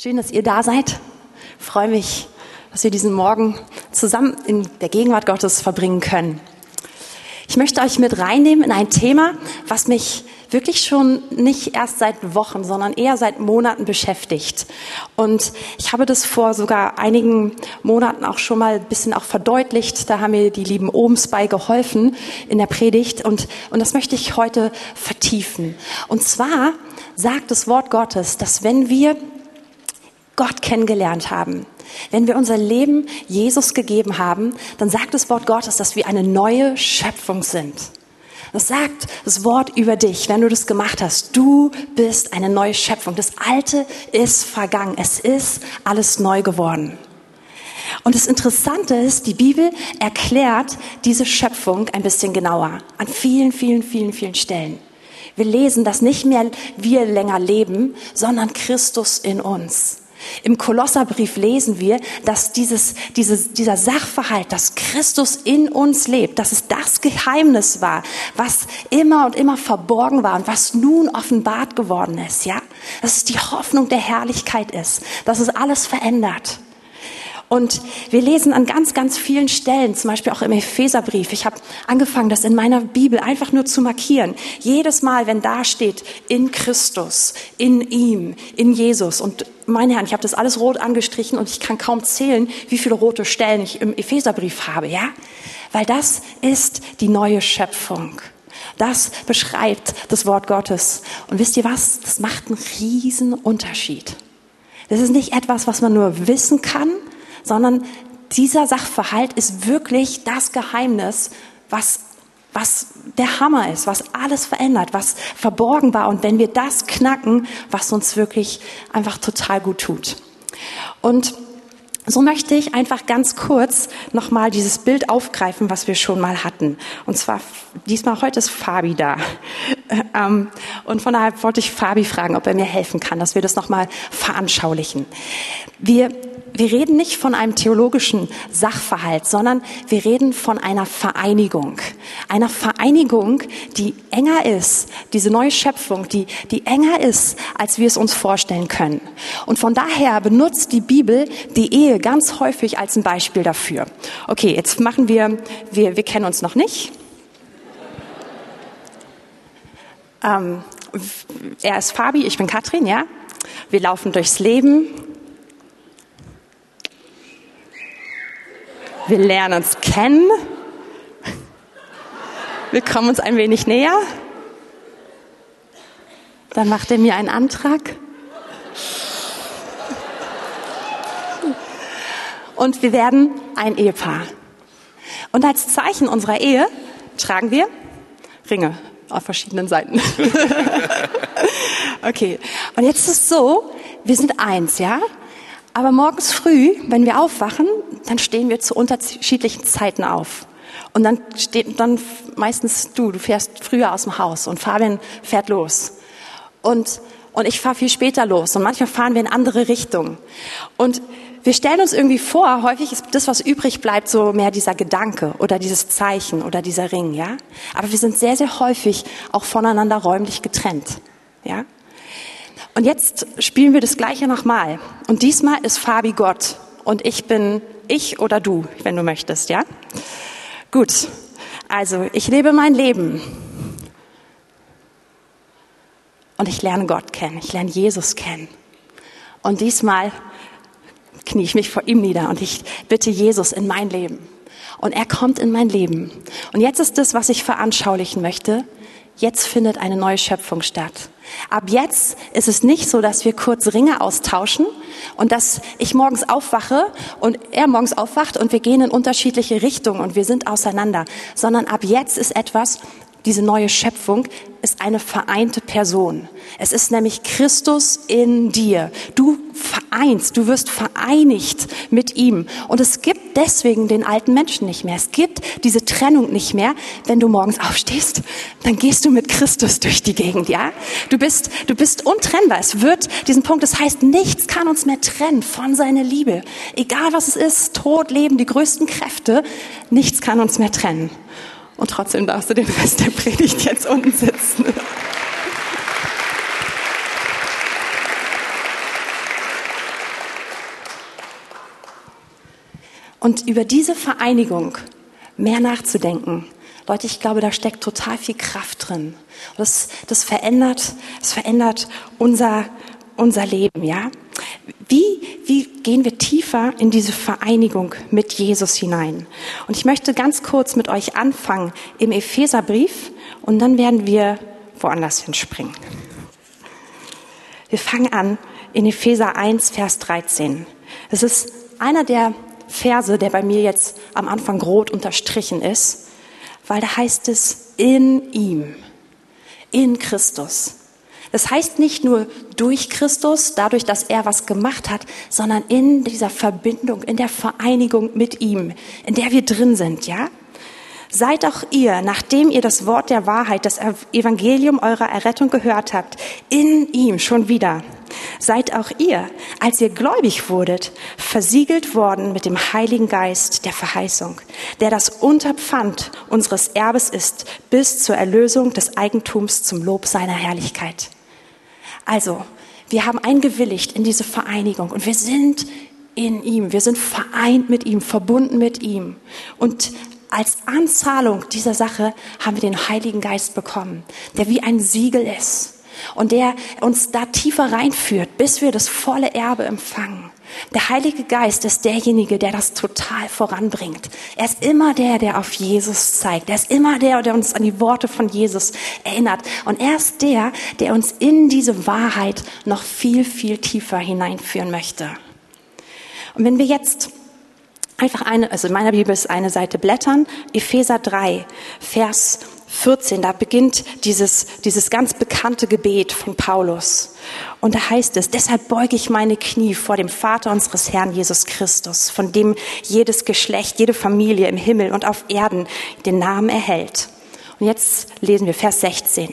Schön, dass ihr da seid. Ich freue mich, dass wir diesen Morgen zusammen in der Gegenwart Gottes verbringen können. Ich möchte euch mit reinnehmen in ein Thema, was mich wirklich schon nicht erst seit Wochen, sondern eher seit Monaten beschäftigt. Und ich habe das vor sogar einigen Monaten auch schon mal ein bisschen auch verdeutlicht. Da haben mir die lieben Ohms bei geholfen in der Predigt. Und, und das möchte ich heute vertiefen. Und zwar sagt das Wort Gottes, dass wenn wir Gott kennengelernt haben, wenn wir unser Leben Jesus gegeben haben, dann sagt das Wort Gottes, dass wir eine neue Schöpfung sind. Das sagt das Wort über dich, wenn du das gemacht hast. Du bist eine neue Schöpfung. Das Alte ist vergangen. Es ist alles neu geworden. Und das Interessante ist, die Bibel erklärt diese Schöpfung ein bisschen genauer. An vielen, vielen, vielen, vielen Stellen. Wir lesen, dass nicht mehr wir länger leben, sondern Christus in uns. Im Kolosserbrief lesen wir, dass dieses, dieses, dieser Sachverhalt, dass Christus in uns lebt, dass es das Geheimnis war, was immer und immer verborgen war und was nun offenbart geworden ist, ja? Dass es die Hoffnung der Herrlichkeit ist, dass es alles verändert. Und wir lesen an ganz, ganz vielen Stellen, zum Beispiel auch im Epheserbrief. Ich habe angefangen, das in meiner Bibel einfach nur zu markieren. Jedes Mal, wenn da steht, in Christus, in ihm, in Jesus. Und meine Herren, ich habe das alles rot angestrichen und ich kann kaum zählen, wie viele rote Stellen ich im Epheserbrief habe, ja? Weil das ist die neue Schöpfung. Das beschreibt das Wort Gottes. Und wisst ihr was? Das macht einen riesen Unterschied. Das ist nicht etwas, was man nur wissen kann, sondern dieser Sachverhalt ist wirklich das Geheimnis, was, was der Hammer ist, was alles verändert, was verborgen war. Und wenn wir das knacken, was uns wirklich einfach total gut tut. Und so möchte ich einfach ganz kurz nochmal dieses Bild aufgreifen, was wir schon mal hatten. Und zwar diesmal heute ist Fabi da. Ähm, und von daher wollte ich Fabi fragen, ob er mir helfen kann, dass wir das nochmal veranschaulichen. Wir wir reden nicht von einem theologischen Sachverhalt, sondern wir reden von einer Vereinigung. Einer Vereinigung, die enger ist, diese neue Schöpfung, die, die enger ist, als wir es uns vorstellen können. Und von daher benutzt die Bibel die Ehe ganz häufig als ein Beispiel dafür. Okay, jetzt machen wir, wir, wir kennen uns noch nicht. Ähm, er ist Fabi, ich bin Katrin, ja. Wir laufen durchs Leben Wir lernen uns kennen. Wir kommen uns ein wenig näher. Dann macht er mir einen Antrag. Und wir werden ein Ehepaar. Und als Zeichen unserer Ehe tragen wir Ringe auf verschiedenen Seiten. okay. Und jetzt ist es so, wir sind eins, ja? Aber morgens früh, wenn wir aufwachen, dann stehen wir zu unterschiedlichen Zeiten auf. Und dann steht dann meistens du, du fährst früher aus dem Haus und Fabian fährt los. Und, und ich fahre viel später los und manchmal fahren wir in andere Richtungen. Und wir stellen uns irgendwie vor, häufig ist das, was übrig bleibt, so mehr dieser Gedanke oder dieses Zeichen oder dieser Ring, ja. Aber wir sind sehr, sehr häufig auch voneinander räumlich getrennt, ja. Und jetzt spielen wir das Gleiche nochmal. Und diesmal ist Fabi Gott und ich bin ich oder du, wenn du möchtest, ja? Gut. Also, ich lebe mein Leben. Und ich lerne Gott kennen. Ich lerne Jesus kennen. Und diesmal knie ich mich vor ihm nieder und ich bitte Jesus in mein Leben. Und er kommt in mein Leben. Und jetzt ist das, was ich veranschaulichen möchte. Jetzt findet eine neue Schöpfung statt. Ab jetzt ist es nicht so, dass wir kurz Ringe austauschen und dass ich morgens aufwache und er morgens aufwacht und wir gehen in unterschiedliche Richtungen und wir sind auseinander, sondern ab jetzt ist etwas, diese neue Schöpfung ist eine vereinte Person. Es ist nämlich Christus in dir. Du vereinst, du wirst vereinigt mit ihm. Und es gibt deswegen den alten Menschen nicht mehr. Es gibt diese Trennung nicht mehr. Wenn du morgens aufstehst, dann gehst du mit Christus durch die Gegend, ja? Du bist, du bist untrennbar. Es wird diesen Punkt, das heißt, nichts kann uns mehr trennen von seiner Liebe. Egal was es ist, Tod, Leben, die größten Kräfte, nichts kann uns mehr trennen. Und trotzdem darfst du den Rest der Predigt jetzt unten sitzen. Und über diese Vereinigung mehr nachzudenken. Leute, ich glaube, da steckt total viel Kraft drin. Das, das verändert, das verändert unser, unser Leben, ja? Wie, wie gehen wir tiefer in diese Vereinigung mit Jesus hinein? Und ich möchte ganz kurz mit euch anfangen im Epheserbrief und dann werden wir woanders hinspringen. Wir fangen an in Epheser 1, Vers 13. Es ist einer der Verse, der bei mir jetzt am Anfang rot unterstrichen ist, weil da heißt es in ihm, in Christus. Das heißt nicht nur durch Christus, dadurch, dass er was gemacht hat, sondern in dieser Verbindung, in der Vereinigung mit ihm, in der wir drin sind, ja? Seid auch ihr, nachdem ihr das Wort der Wahrheit, das Evangelium eurer Errettung gehört habt, in ihm schon wieder. Seid auch ihr, als ihr gläubig wurdet, versiegelt worden mit dem Heiligen Geist der Verheißung, der das Unterpfand unseres Erbes ist, bis zur Erlösung des Eigentums zum Lob seiner Herrlichkeit. Also, wir haben eingewilligt in diese Vereinigung und wir sind in ihm, wir sind vereint mit ihm, verbunden mit ihm. Und als Anzahlung dieser Sache haben wir den Heiligen Geist bekommen, der wie ein Siegel ist und der uns da tiefer reinführt, bis wir das volle Erbe empfangen. Der Heilige Geist ist derjenige, der das total voranbringt. Er ist immer der, der auf Jesus zeigt. Er ist immer der, der uns an die Worte von Jesus erinnert. Und er ist der, der uns in diese Wahrheit noch viel, viel tiefer hineinführen möchte. Und wenn wir jetzt einfach eine, also in meiner Bibel ist eine Seite blättern, Epheser 3, Vers 14, da beginnt dieses, dieses ganz bekannte Gebet von Paulus. Und da heißt es, deshalb beuge ich meine Knie vor dem Vater unseres Herrn Jesus Christus, von dem jedes Geschlecht, jede Familie im Himmel und auf Erden den Namen erhält. Und jetzt lesen wir Vers 16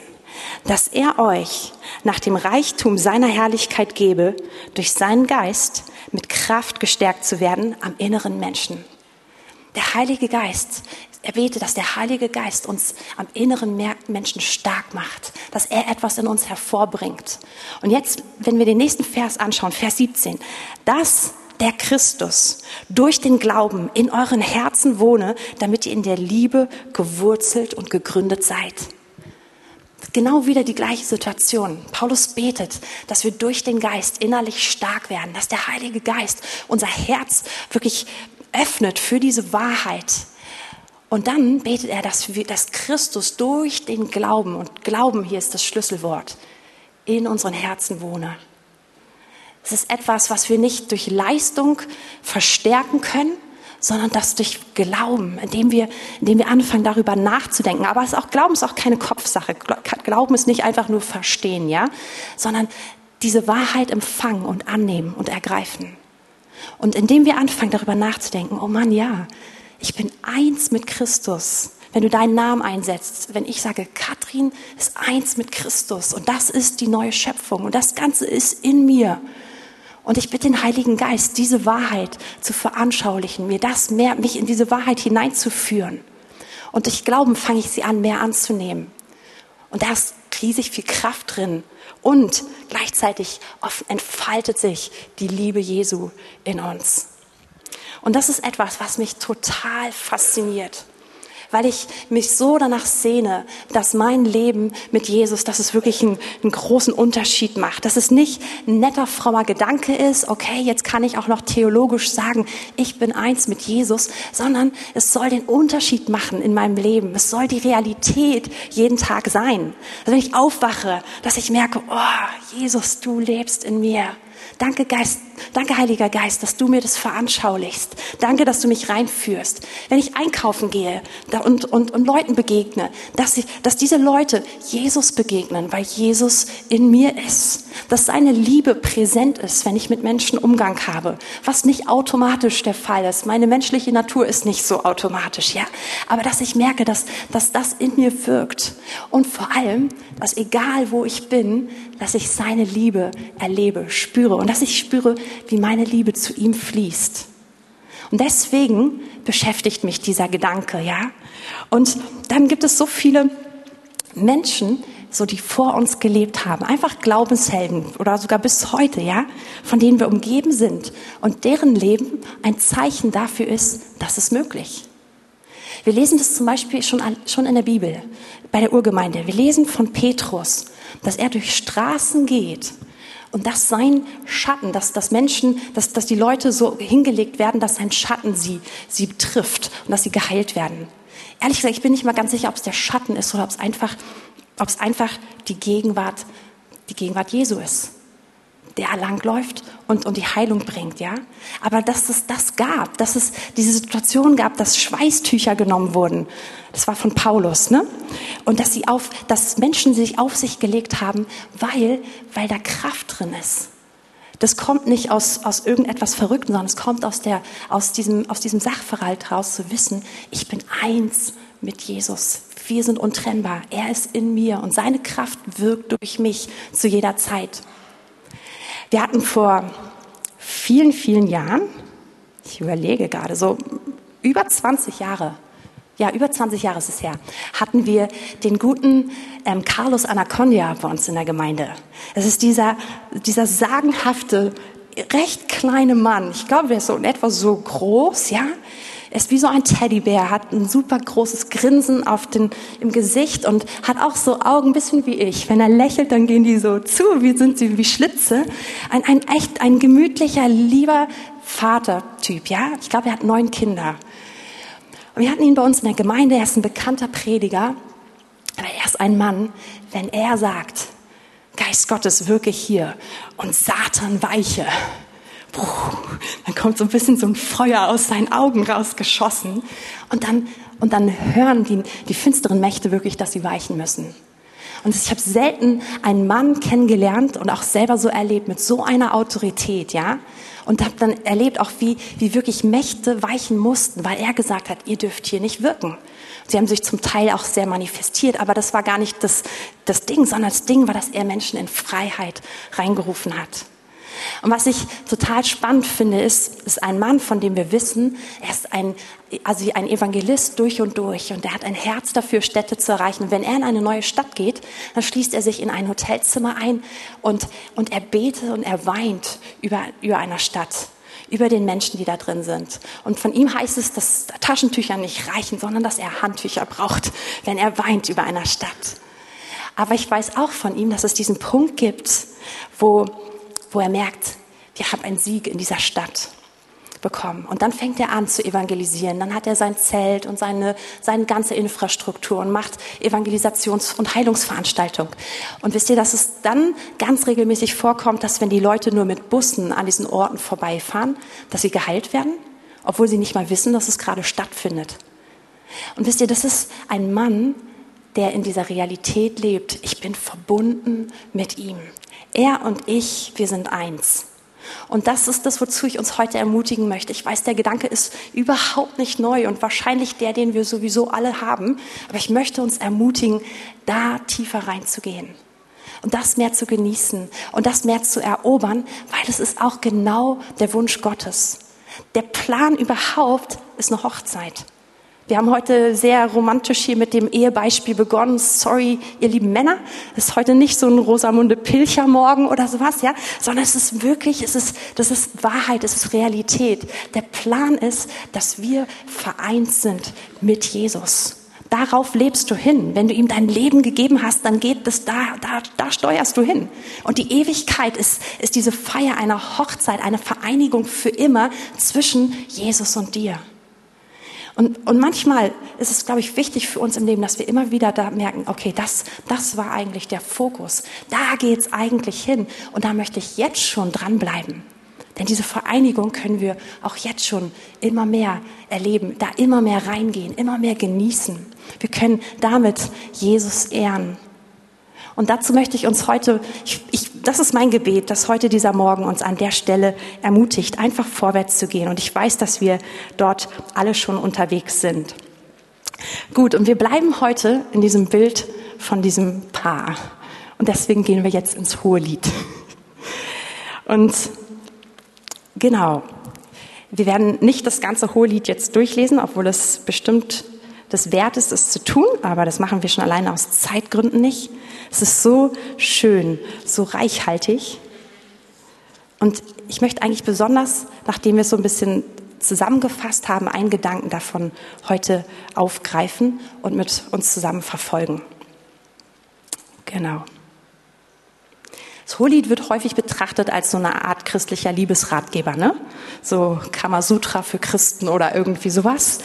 dass er euch nach dem Reichtum seiner Herrlichkeit gebe, durch seinen Geist mit Kraft gestärkt zu werden am inneren Menschen. Der Heilige Geist er bete, dass der Heilige Geist uns am inneren Menschen stark macht, dass er etwas in uns hervorbringt. Und jetzt, wenn wir den nächsten Vers anschauen, Vers 17, dass der Christus durch den Glauben in euren Herzen wohne, damit ihr in der Liebe gewurzelt und gegründet seid. Genau wieder die gleiche Situation. Paulus betet, dass wir durch den Geist innerlich stark werden, dass der Heilige Geist unser Herz wirklich öffnet für diese Wahrheit, und dann betet er, dass, wir, dass Christus durch den Glauben, und Glauben hier ist das Schlüsselwort, in unseren Herzen wohne. Es ist etwas, was wir nicht durch Leistung verstärken können, sondern das durch Glauben, indem wir, indem wir anfangen, darüber nachzudenken. Aber es ist auch, Glauben ist auch keine Kopfsache. Glauben ist nicht einfach nur verstehen, ja, sondern diese Wahrheit empfangen und annehmen und ergreifen. Und indem wir anfangen, darüber nachzudenken, oh Mann, ja, ich bin eins mit Christus. Wenn du deinen Namen einsetzt, wenn ich sage, Katrin ist eins mit Christus und das ist die neue Schöpfung und das Ganze ist in mir. Und ich bitte den Heiligen Geist, diese Wahrheit zu veranschaulichen, mir das mehr, mich in diese Wahrheit hineinzuführen. Und durch Glauben fange ich sie an, mehr anzunehmen. Und da ist riesig viel Kraft drin. Und gleichzeitig entfaltet sich die Liebe Jesu in uns. Und das ist etwas, was mich total fasziniert weil ich mich so danach sehne, dass mein Leben mit Jesus, dass es wirklich einen, einen, großen Unterschied macht, dass es nicht ein netter, frommer Gedanke ist, okay, jetzt kann ich auch noch theologisch sagen, ich bin eins mit Jesus, sondern es soll den Unterschied machen in meinem Leben. Es soll die Realität jeden Tag sein. Also wenn ich aufwache, dass ich merke, oh, Jesus, du lebst in mir. Danke, Geist, danke, Heiliger Geist, dass du mir das veranschaulichst. Danke, dass du mich reinführst. Wenn ich einkaufen gehe und, und, und Leuten begegne, dass, ich, dass diese Leute Jesus begegnen, weil Jesus in mir ist. Dass seine Liebe präsent ist, wenn ich mit Menschen Umgang habe. Was nicht automatisch der Fall ist. Meine menschliche Natur ist nicht so automatisch, ja. Aber dass ich merke, dass, dass das in mir wirkt. Und vor allem, dass egal wo ich bin, dass ich seine Liebe erlebe, spüre und dass ich spüre, wie meine Liebe zu ihm fließt. Und deswegen beschäftigt mich dieser Gedanke, ja. Und dann gibt es so viele Menschen, so die vor uns gelebt haben, einfach Glaubenshelden oder sogar bis heute, ja, von denen wir umgeben sind und deren Leben ein Zeichen dafür ist, dass es möglich. Wir lesen das zum Beispiel schon, schon in der Bibel, bei der Urgemeinde. Wir lesen von Petrus, dass er durch Straßen geht und dass sein Schatten, dass, dass Menschen, dass, dass die Leute so hingelegt werden, dass sein Schatten sie, sie trifft und dass sie geheilt werden. Ehrlich gesagt, ich bin nicht mal ganz sicher, ob es der Schatten ist oder ob es einfach, ob es einfach die Gegenwart, die Gegenwart Jesu ist, der langläuft und, und die Heilung bringt, ja. Aber dass es das gab, dass es diese Situation gab, dass Schweißtücher genommen wurden, das war von Paulus, ne? Und dass sie auf, dass Menschen sich auf sich gelegt haben, weil, weil da Kraft drin ist. Das kommt nicht aus, aus irgendetwas Verrückten, sondern es kommt aus, der, aus, diesem, aus diesem Sachverhalt heraus zu wissen, ich bin eins mit Jesus. Wir sind untrennbar. Er ist in mir und seine Kraft wirkt durch mich zu jeder Zeit. Wir hatten vor vielen, vielen Jahren, ich überlege gerade, so über 20 Jahre, ja, über 20 Jahre ist es her, hatten wir den guten ähm, Carlos Anacondia bei uns in der Gemeinde. Es ist dieser, dieser sagenhafte, recht kleine Mann. Ich glaube, er ist so in etwa so groß, ja. Er ist wie so ein Teddybär, hat ein super großes Grinsen auf den, im Gesicht und hat auch so Augen, ein bisschen wie ich. Wenn er lächelt, dann gehen die so zu, wie sind sie wie Schlitze. Ein, ein echt, ein gemütlicher, lieber Vatertyp, ja. Ich glaube, er hat neun Kinder. Und wir hatten ihn bei uns in der Gemeinde, er ist ein bekannter Prediger, aber er ist ein Mann, wenn er sagt, Geist Gottes wirke hier und Satan weiche, dann kommt so ein bisschen so ein Feuer aus seinen Augen rausgeschossen und dann, und dann hören die, die finsteren Mächte wirklich, dass sie weichen müssen. Und ich habe selten einen Mann kennengelernt und auch selber so erlebt mit so einer Autorität, ja, und habe dann erlebt auch, wie, wie wirklich Mächte weichen mussten, weil er gesagt hat, ihr dürft hier nicht wirken. Sie haben sich zum Teil auch sehr manifestiert, aber das war gar nicht das, das Ding, sondern das Ding war, dass er Menschen in Freiheit reingerufen hat. Und was ich total spannend finde, ist, ist ein Mann, von dem wir wissen, er ist ein, also ein Evangelist durch und durch und er hat ein Herz dafür, Städte zu erreichen. Und wenn er in eine neue Stadt geht, dann schließt er sich in ein Hotelzimmer ein und, und er betet und er weint über, über einer Stadt über den Menschen, die da drin sind. Und von ihm heißt es, dass Taschentücher nicht reichen, sondern dass er Handtücher braucht, wenn er weint über einer Stadt. Aber ich weiß auch von ihm, dass es diesen Punkt gibt, wo wo er merkt, wir haben einen Sieg in dieser Stadt bekommen. Und dann fängt er an zu evangelisieren. Dann hat er sein Zelt und seine, seine ganze Infrastruktur und macht Evangelisations- und Heilungsveranstaltung. Und wisst ihr, dass es dann ganz regelmäßig vorkommt, dass wenn die Leute nur mit Bussen an diesen Orten vorbeifahren, dass sie geheilt werden, obwohl sie nicht mal wissen, dass es gerade stattfindet. Und wisst ihr, das ist ein Mann, der in dieser Realität lebt. Ich bin verbunden mit ihm. Er und ich, wir sind eins. Und das ist das, wozu ich uns heute ermutigen möchte. Ich weiß, der Gedanke ist überhaupt nicht neu und wahrscheinlich der, den wir sowieso alle haben. Aber ich möchte uns ermutigen, da tiefer reinzugehen und das mehr zu genießen und das mehr zu erobern, weil es ist auch genau der Wunsch Gottes. Der Plan überhaupt ist eine Hochzeit. Wir haben heute sehr romantisch hier mit dem Ehebeispiel begonnen. Sorry, ihr lieben Männer, es ist heute nicht so ein Rosamunde Pilcher Morgen oder sowas, ja, sondern es ist wirklich, es ist, das ist Wahrheit, es ist Realität. Der Plan ist, dass wir vereint sind mit Jesus. Darauf lebst du hin. Wenn du ihm dein Leben gegeben hast, dann geht es da, da, da steuerst du hin. Und die Ewigkeit ist, ist diese Feier einer Hochzeit, eine Vereinigung für immer zwischen Jesus und dir. Und, und manchmal ist es, glaube ich, wichtig für uns im Leben, dass wir immer wieder da merken, okay, das, das war eigentlich der Fokus. Da geht's eigentlich hin. Und da möchte ich jetzt schon dranbleiben. Denn diese Vereinigung können wir auch jetzt schon immer mehr erleben, da immer mehr reingehen, immer mehr genießen. Wir können damit Jesus ehren. Und dazu möchte ich uns heute, ich, ich, das ist mein Gebet, dass heute dieser Morgen uns an der Stelle ermutigt, einfach vorwärts zu gehen. Und ich weiß, dass wir dort alle schon unterwegs sind. Gut, und wir bleiben heute in diesem Bild von diesem Paar. Und deswegen gehen wir jetzt ins hohe Lied. Und genau, wir werden nicht das ganze hohe Lied jetzt durchlesen, obwohl es bestimmt des Wert ist, es zu tun, aber das machen wir schon alleine aus Zeitgründen nicht. Es ist so schön, so reichhaltig. Und ich möchte eigentlich besonders, nachdem wir es so ein bisschen zusammengefasst haben, einen Gedanken davon heute aufgreifen und mit uns zusammen verfolgen. Genau. Das Hohelied wird häufig betrachtet als so eine Art christlicher Liebesratgeber, ne? So Kamasutra für Christen oder irgendwie sowas.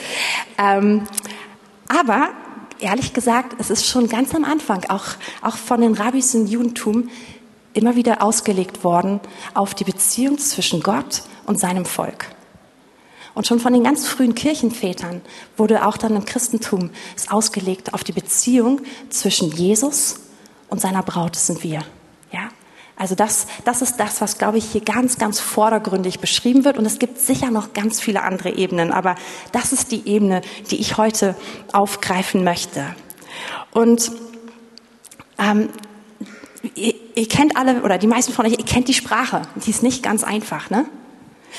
Ähm, aber ehrlich gesagt, es ist schon ganz am Anfang, auch, auch von den Rabbis im Judentum, immer wieder ausgelegt worden auf die Beziehung zwischen Gott und seinem Volk. Und schon von den ganz frühen Kirchenvätern wurde auch dann im Christentum es ausgelegt auf die Beziehung zwischen Jesus und seiner Braut, das sind wir. Also das, das ist das, was, glaube ich, hier ganz, ganz vordergründig beschrieben wird. Und es gibt sicher noch ganz viele andere Ebenen, aber das ist die Ebene, die ich heute aufgreifen möchte. Und ähm, ihr, ihr kennt alle, oder die meisten von euch, ihr kennt die Sprache. Die ist nicht ganz einfach, ne?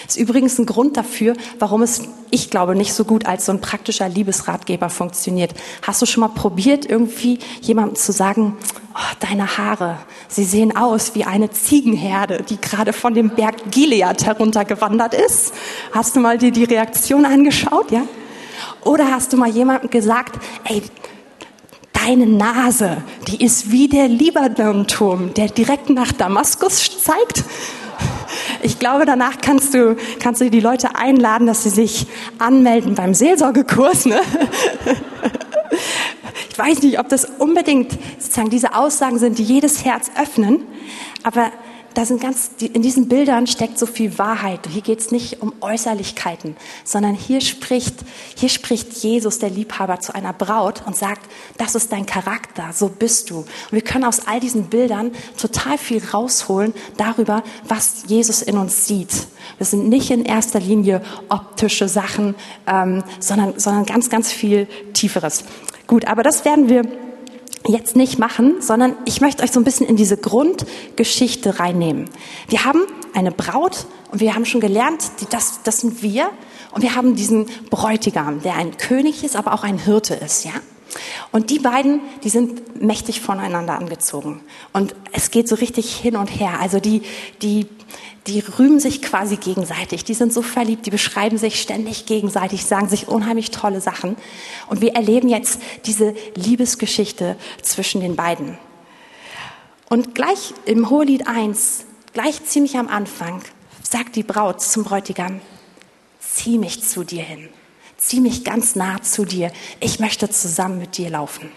Ist übrigens ein Grund dafür, warum es, ich glaube, nicht so gut als so ein praktischer Liebesratgeber funktioniert. Hast du schon mal probiert, irgendwie jemandem zu sagen, oh, deine Haare, sie sehen aus wie eine Ziegenherde, die gerade von dem Berg Gilead heruntergewandert ist? Hast du mal dir die Reaktion angeschaut, ja? Oder hast du mal jemandem gesagt, ey, deine Nase, die ist wie der Libanon-Turm, der direkt nach Damaskus zeigt? Ich glaube, danach kannst du, kannst du die Leute einladen, dass sie sich anmelden beim Seelsorgekurs. Ne? Ich weiß nicht, ob das unbedingt sozusagen diese Aussagen sind, die jedes Herz öffnen, aber da sind ganz, in diesen Bildern steckt so viel Wahrheit. Hier geht es nicht um Äußerlichkeiten, sondern hier spricht, hier spricht Jesus, der Liebhaber, zu einer Braut und sagt, das ist dein Charakter, so bist du. Und wir können aus all diesen Bildern total viel rausholen darüber, was Jesus in uns sieht. Das sind nicht in erster Linie optische Sachen, ähm, sondern, sondern ganz, ganz viel Tieferes. Gut, aber das werden wir jetzt nicht machen, sondern ich möchte euch so ein bisschen in diese Grundgeschichte reinnehmen. Wir haben eine Braut und wir haben schon gelernt, das, das sind wir. Und wir haben diesen Bräutigam, der ein König ist, aber auch ein Hirte ist, ja. Und die beiden, die sind mächtig voneinander angezogen. Und es geht so richtig hin und her. Also die, die, die rühmen sich quasi gegenseitig. Die sind so verliebt, die beschreiben sich ständig gegenseitig, sagen sich unheimlich tolle Sachen. Und wir erleben jetzt diese Liebesgeschichte zwischen den beiden. Und gleich im Hohelied 1, gleich ziemlich am Anfang, sagt die Braut zum Bräutigam, zieh mich zu dir hin, zieh mich ganz nah zu dir, ich möchte zusammen mit dir laufen.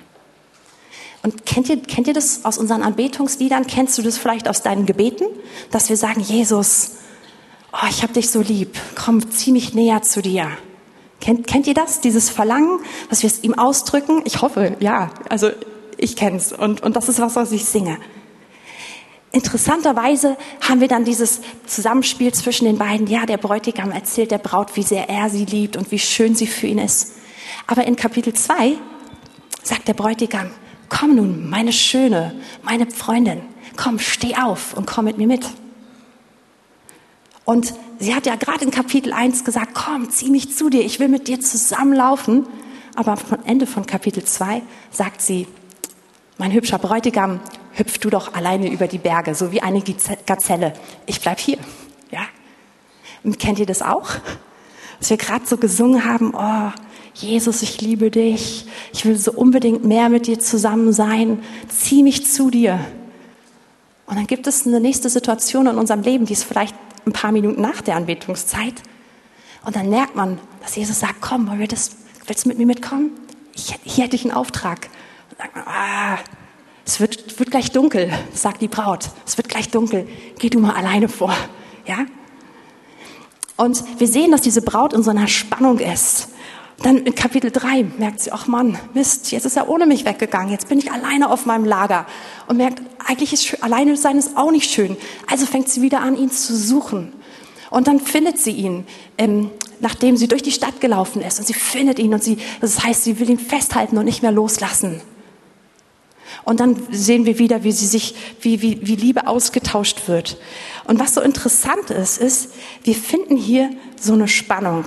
Und kennt ihr, kennt ihr das aus unseren Anbetungsliedern? Kennst du das vielleicht aus deinen Gebeten? Dass wir sagen, Jesus, oh, ich habe dich so lieb, komm, zieh mich näher zu dir. Kennt, kennt ihr das, dieses Verlangen, dass wir es ihm ausdrücken? Ich hoffe, ja. Also ich kenne es und, und das ist was, was ich singe. Interessanterweise haben wir dann dieses Zusammenspiel zwischen den beiden. Ja, der Bräutigam erzählt der Braut, wie sehr er sie liebt und wie schön sie für ihn ist. Aber in Kapitel 2 sagt der Bräutigam, komm nun, meine Schöne, meine Freundin, komm, steh auf und komm mit mir mit. Und sie hat ja gerade in Kapitel 1 gesagt, komm, zieh mich zu dir, ich will mit dir zusammenlaufen. Aber am Ende von Kapitel 2 sagt sie, mein hübscher Bräutigam, hüpf du doch alleine über die Berge, so wie eine Gazelle. Ich bleib hier. Ja? Und kennt ihr das auch? Dass wir gerade so gesungen haben, oh, Jesus, ich liebe dich, ich will so unbedingt mehr mit dir zusammen sein, zieh mich zu dir. Und dann gibt es eine nächste Situation in unserem Leben, die ist vielleicht ein paar Minuten nach der Anbetungszeit. Und dann merkt man, dass Jesus sagt, komm, willst du mit mir mitkommen? Ich, hier hätte ich einen Auftrag. Und sagt man, ah, es wird, wird gleich dunkel, sagt die Braut. Es wird gleich dunkel. Geh du mal alleine vor. Ja? Und wir sehen, dass diese Braut in so einer Spannung ist. Dann in Kapitel 3 merkt sie, ach Mann, Mist, jetzt ist er ohne mich weggegangen, jetzt bin ich alleine auf meinem Lager. Und merkt, eigentlich ist alleine sein ist auch nicht schön. Also fängt sie wieder an, ihn zu suchen. Und dann findet sie ihn, ähm, nachdem sie durch die Stadt gelaufen ist. Und sie findet ihn und sie, das heißt, sie will ihn festhalten und nicht mehr loslassen. Und dann sehen wir wieder, wie sie sich, wie, wie, wie Liebe ausgetauscht wird. Und was so interessant ist, ist, wir finden hier so eine Spannung.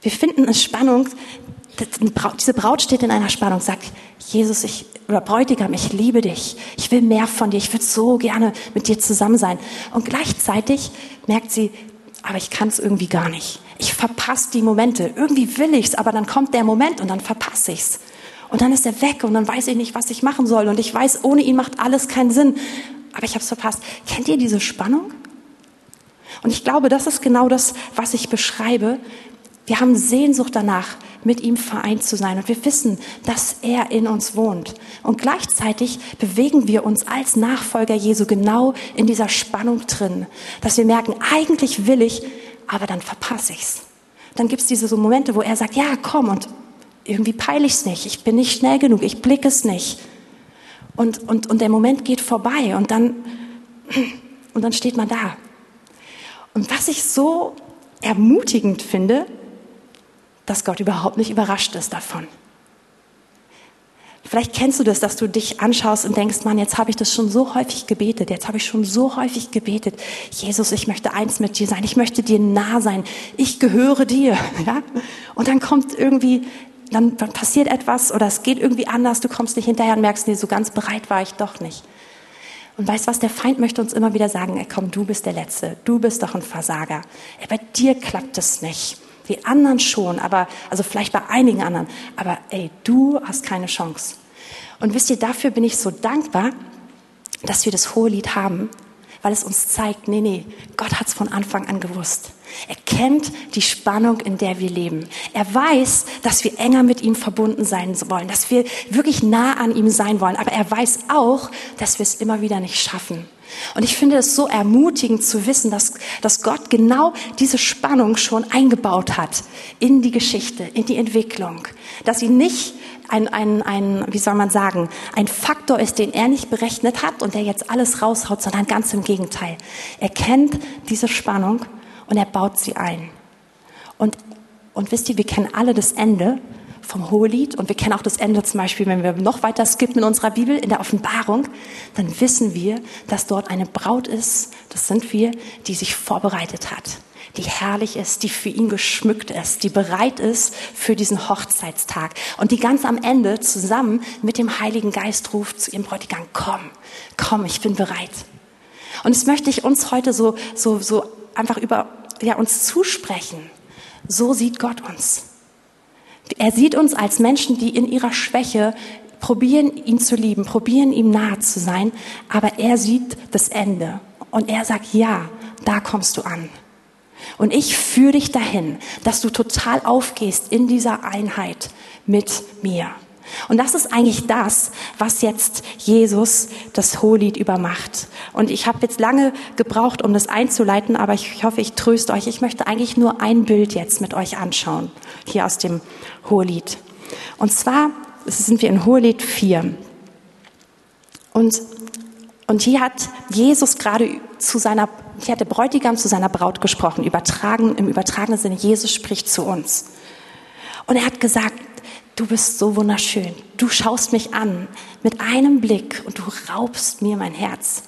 Wir finden eine Spannung, diese Braut steht in einer Spannung, sagt, Jesus, ich, oder Bräutigam, ich liebe dich. Ich will mehr von dir. Ich würde so gerne mit dir zusammen sein. Und gleichzeitig merkt sie, aber ich kann es irgendwie gar nicht. Ich verpasse die Momente. Irgendwie will ich's, aber dann kommt der Moment und dann verpasse ich's. Und dann ist er weg und dann weiß ich nicht, was ich machen soll. Und ich weiß, ohne ihn macht alles keinen Sinn. Aber ich habe es verpasst. Kennt ihr diese Spannung? Und ich glaube, das ist genau das, was ich beschreibe. Wir haben Sehnsucht danach, mit ihm vereint zu sein. Und wir wissen, dass er in uns wohnt. Und gleichzeitig bewegen wir uns als Nachfolger Jesu genau in dieser Spannung drin, dass wir merken, eigentlich will ich, aber dann verpasse ich's. Dann gibt's diese so Momente, wo er sagt, ja, komm, und irgendwie peile ich's nicht, ich bin nicht schnell genug, ich blicke es nicht. Und, und, und der Moment geht vorbei und dann, und dann steht man da. Und was ich so ermutigend finde, dass Gott überhaupt nicht überrascht ist davon. Vielleicht kennst du das, dass du dich anschaust und denkst, Mann, jetzt habe ich das schon so häufig gebetet, jetzt habe ich schon so häufig gebetet. Jesus, ich möchte eins mit dir sein, ich möchte dir nah sein, ich gehöre dir. Ja? Und dann kommt irgendwie, dann passiert etwas oder es geht irgendwie anders, du kommst nicht hinterher und merkst, nee, so ganz bereit war ich doch nicht. Und weißt was, der Feind möchte uns immer wieder sagen, ey, komm, du bist der Letzte, du bist doch ein Versager. Ey, bei dir klappt es nicht. Die anderen schon, aber, also vielleicht bei einigen anderen, aber ey, du hast keine Chance. Und wisst ihr, dafür bin ich so dankbar, dass wir das hohe Lied haben, weil es uns zeigt, nee, nee, Gott hat es von Anfang an gewusst. Er kennt die Spannung, in der wir leben. Er weiß, dass wir enger mit ihm verbunden sein wollen, dass wir wirklich nah an ihm sein wollen. Aber er weiß auch, dass wir es immer wieder nicht schaffen. Und ich finde es so ermutigend zu wissen, dass, dass Gott genau diese Spannung schon eingebaut hat in die Geschichte, in die Entwicklung. Dass sie nicht ein, ein, ein, wie soll man sagen, ein Faktor ist, den er nicht berechnet hat und der jetzt alles raushaut, sondern ganz im Gegenteil. Er kennt diese Spannung und er baut sie ein. Und, und wisst ihr, wir kennen alle das Ende vom Hohelied und wir kennen auch das Ende zum Beispiel, wenn wir noch weiter skippen in unserer Bibel, in der Offenbarung, dann wissen wir, dass dort eine Braut ist, das sind wir, die sich vorbereitet hat, die herrlich ist, die für ihn geschmückt ist, die bereit ist für diesen Hochzeitstag und die ganz am Ende zusammen mit dem Heiligen Geist ruft zu ihrem Bräutigam, komm, komm, ich bin bereit. Und das möchte ich uns heute so, so, so einfach über, ja, uns zusprechen. So sieht Gott uns. Er sieht uns als Menschen, die in ihrer Schwäche probieren, ihn zu lieben, probieren, ihm nahe zu sein, aber er sieht das Ende. Und er sagt, ja, da kommst du an. Und ich führe dich dahin, dass du total aufgehst in dieser Einheit mit mir. Und das ist eigentlich das, was jetzt Jesus das Hohelied übermacht. Und ich habe jetzt lange gebraucht, um das einzuleiten, aber ich hoffe, ich tröste euch. Ich möchte eigentlich nur ein Bild jetzt mit euch anschauen, hier aus dem Hohelied. Und zwar sind wir in Hohelied 4. Und, und hier hat Jesus gerade zu seiner, hier hat der Bräutigam zu seiner Braut gesprochen, übertragen, im übertragenen Sinne, Jesus spricht zu uns. Und er hat gesagt, du bist so wunderschön. Du schaust mich an mit einem Blick und du raubst mir mein Herz.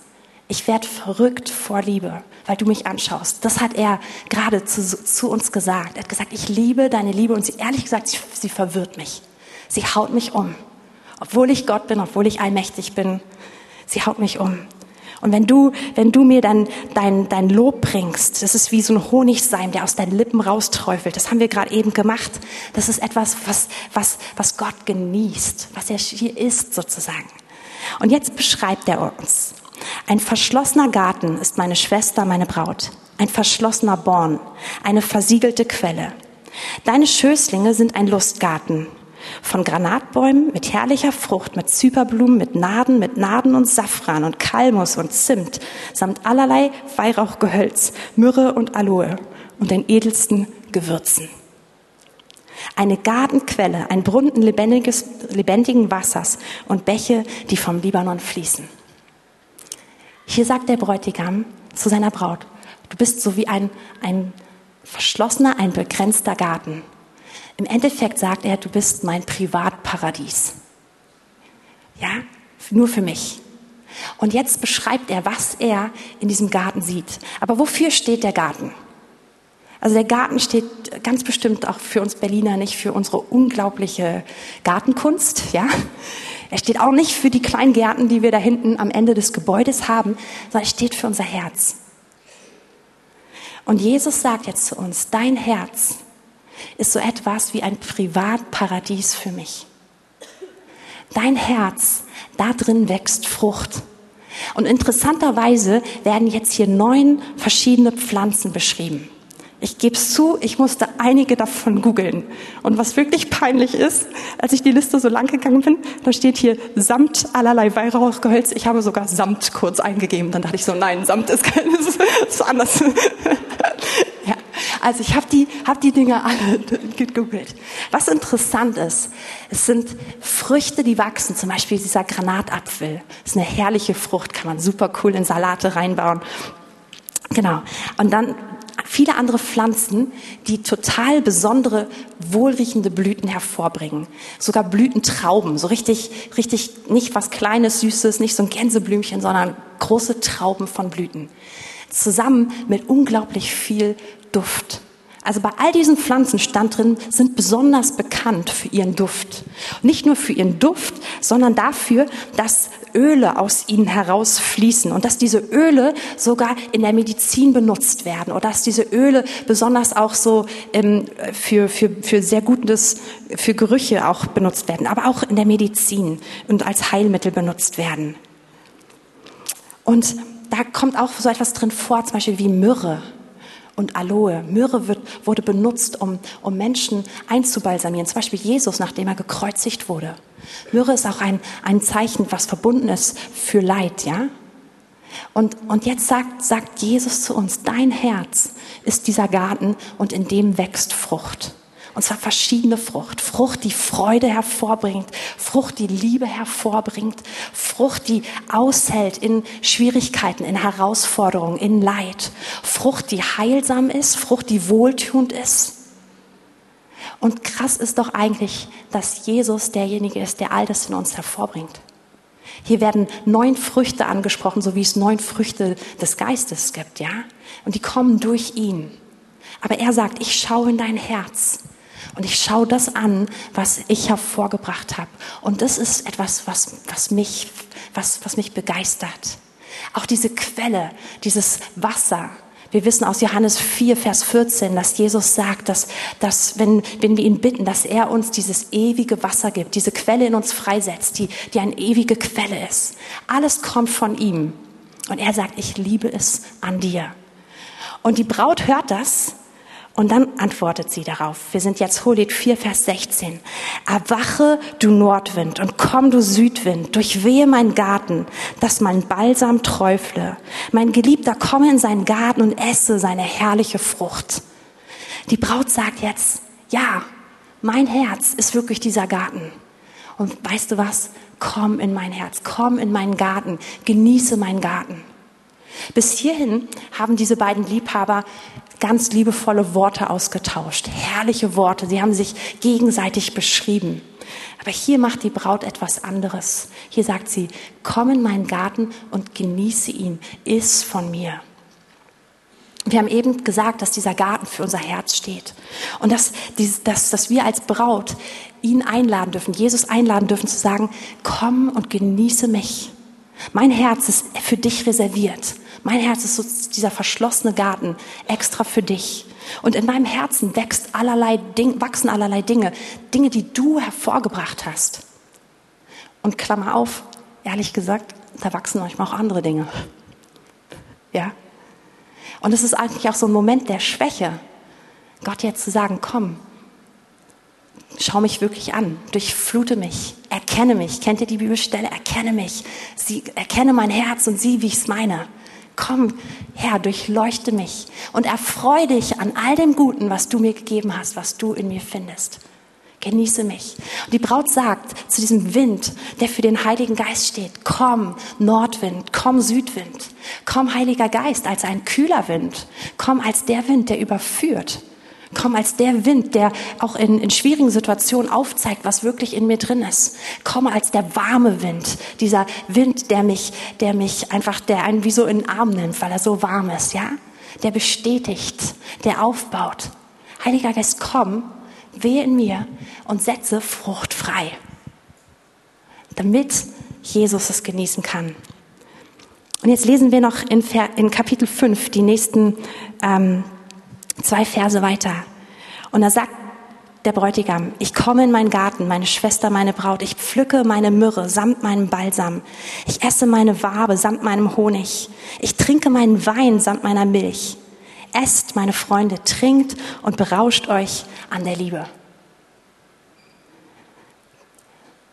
Ich werde verrückt vor Liebe, weil du mich anschaust. Das hat er gerade zu, zu, uns gesagt. Er hat gesagt, ich liebe deine Liebe und sie, ehrlich gesagt, sie, sie verwirrt mich. Sie haut mich um. Obwohl ich Gott bin, obwohl ich allmächtig bin, sie haut mich um. Und wenn du, wenn du mir dann dein, dein Lob bringst, das ist wie so ein Honigseim, der aus deinen Lippen rausträufelt. Das haben wir gerade eben gemacht. Das ist etwas, was, was, was Gott genießt, was er hier ist sozusagen. Und jetzt beschreibt er uns. Ein verschlossener Garten ist meine Schwester, meine Braut. Ein verschlossener Born, eine versiegelte Quelle. Deine Schößlinge sind ein Lustgarten, von Granatbäumen mit herrlicher Frucht, mit Zyperblumen, mit Naden, mit Naden und Safran und Kalmus und Zimt, samt allerlei Weihrauchgehölz, Myrrhe und Aloe und den edelsten Gewürzen. Eine Gartenquelle, ein Brunnen lebendigen Wassers und Bäche, die vom Libanon fließen. Hier sagt der Bräutigam zu seiner Braut, du bist so wie ein, ein verschlossener, ein begrenzter Garten. Im Endeffekt sagt er, du bist mein Privatparadies. Ja, nur für mich. Und jetzt beschreibt er, was er in diesem Garten sieht. Aber wofür steht der Garten? Also der Garten steht ganz bestimmt auch für uns Berliner nicht für unsere unglaubliche Gartenkunst, ja. Er steht auch nicht für die kleinen Gärten, die wir da hinten am Ende des Gebäudes haben, sondern er steht für unser Herz. Und Jesus sagt jetzt zu uns, dein Herz ist so etwas wie ein Privatparadies für mich. Dein Herz, da drin wächst Frucht. Und interessanterweise werden jetzt hier neun verschiedene Pflanzen beschrieben. Ich gebe es zu, ich musste einige davon googeln. Und was wirklich peinlich ist, als ich die Liste so lang gegangen bin, da steht hier Samt allerlei Weihrauchgehölz. Ich habe sogar Samt kurz eingegeben. Dann dachte ich so, nein, Samt ist, kein, ist, anders. Also ich habe die, hab die Dinge alle gegoogelt. Was interessant ist, es sind Früchte, die wachsen. Zum Beispiel dieser Granatapfel. Das ist eine herrliche Frucht, kann man super cool in Salate reinbauen. Genau. Und dann viele andere Pflanzen, die total besondere, wohlriechende Blüten hervorbringen. Sogar Blütentrauben, so richtig, richtig, nicht was Kleines, Süßes, nicht so ein Gänseblümchen, sondern große Trauben von Blüten. Zusammen mit unglaublich viel Duft. Also bei all diesen Pflanzen stand drin, sind besonders bekannt für ihren Duft. Nicht nur für ihren Duft, sondern dafür, dass Öle aus ihnen herausfließen und dass diese Öle sogar in der Medizin benutzt werden oder dass diese Öle besonders auch so ähm, für, für, für sehr gutes, für Gerüche auch benutzt werden, aber auch in der Medizin und als Heilmittel benutzt werden. Und da kommt auch so etwas drin vor, zum Beispiel wie Myrrhe und Aloe. Myrrhe wird, wurde benutzt, um, um Menschen einzubalsamieren. Zum Beispiel Jesus, nachdem er gekreuzigt wurde. Myrrhe ist auch ein, ein Zeichen, was verbunden ist für Leid, ja? Und, und jetzt sagt, sagt Jesus zu uns, dein Herz ist dieser Garten und in dem wächst Frucht. Und zwar verschiedene Frucht. Frucht, die Freude hervorbringt. Frucht, die Liebe hervorbringt. Frucht, die aushält in Schwierigkeiten, in Herausforderungen, in Leid. Frucht, die heilsam ist. Frucht, die wohltuend ist. Und krass ist doch eigentlich, dass Jesus derjenige ist, der all das in uns hervorbringt. Hier werden neun Früchte angesprochen, so wie es neun Früchte des Geistes gibt, ja? Und die kommen durch ihn. Aber er sagt, ich schaue in dein Herz. Und ich schaue das an, was ich hervorgebracht habe. Und das ist etwas, was, was, mich, was, was mich begeistert. Auch diese Quelle, dieses Wasser. Wir wissen aus Johannes 4, Vers 14, dass Jesus sagt, dass, dass wenn, wenn wir ihn bitten, dass er uns dieses ewige Wasser gibt, diese Quelle in uns freisetzt, die, die eine ewige Quelle ist. Alles kommt von ihm. Und er sagt, ich liebe es an dir. Und die Braut hört das und dann antwortet sie darauf. Wir sind jetzt Hohelied 4, Vers 16. Erwache, du Nordwind, und komm, du Südwind, durchwehe mein Garten, dass mein Balsam träufle. Mein Geliebter komme in seinen Garten und esse seine herrliche Frucht. Die Braut sagt jetzt, ja, mein Herz ist wirklich dieser Garten. Und weißt du was? Komm in mein Herz, komm in meinen Garten, genieße meinen Garten. Bis hierhin haben diese beiden Liebhaber ganz liebevolle Worte ausgetauscht, herrliche Worte. Sie haben sich gegenseitig beschrieben. Aber hier macht die Braut etwas anderes. Hier sagt sie, komm in meinen Garten und genieße ihn, iss von mir. Wir haben eben gesagt, dass dieser Garten für unser Herz steht und dass, dass, dass wir als Braut ihn einladen dürfen, Jesus einladen dürfen zu sagen, komm und genieße mich. Mein Herz ist für dich reserviert. Mein Herz ist so dieser verschlossene Garten extra für dich. Und in meinem Herzen wächst allerlei Ding, wachsen allerlei Dinge, Dinge, die du hervorgebracht hast. Und Klammer auf, ehrlich gesagt, da wachsen manchmal auch andere Dinge. Ja? Und es ist eigentlich auch so ein Moment der Schwäche, Gott jetzt zu sagen, komm, schau mich wirklich an, durchflute mich, erkenne mich. Kennt ihr die Bibelstelle? Erkenne mich. Sie, erkenne mein Herz und sieh, wie ich es meine. Komm, Herr, durchleuchte mich und erfreue dich an all dem Guten, was du mir gegeben hast, was du in mir findest. Genieße mich. Und die Braut sagt zu diesem Wind, der für den Heiligen Geist steht, komm Nordwind, komm Südwind, komm Heiliger Geist als ein kühler Wind, komm als der Wind, der überführt. Komm als der Wind, der auch in, in schwierigen Situationen aufzeigt, was wirklich in mir drin ist. Komm als der warme Wind, dieser Wind, der mich, der mich einfach, der einen wie so in den Arm nimmt, weil er so warm ist, ja? der bestätigt, der aufbaut. Heiliger Geist, komm, wehe in mir und setze Frucht frei, damit Jesus es genießen kann. Und jetzt lesen wir noch in, in Kapitel 5 die nächsten ähm, zwei Verse weiter. Und da sagt der Bräutigam, ich komme in meinen Garten, meine Schwester, meine Braut, ich pflücke meine Myrrhe samt meinem Balsam, ich esse meine Wabe samt meinem Honig, ich trinke meinen Wein samt meiner Milch. Esst, meine Freunde, trinkt und berauscht euch an der Liebe.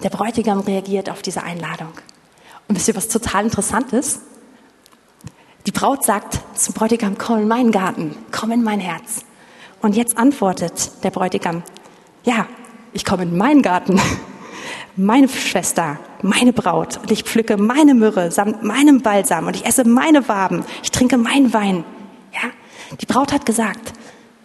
Der Bräutigam reagiert auf diese Einladung. Und wisst ihr, was total interessant ist? Die Braut sagt zum Bräutigam, komm in meinen Garten, komm in mein Herz. Und jetzt antwortet der Bräutigam, ja, ich komme in meinen Garten, meine Schwester, meine Braut, und ich pflücke meine Myrrhe samt meinem Balsam und ich esse meine Waben, ich trinke meinen Wein. Ja, die Braut hat gesagt,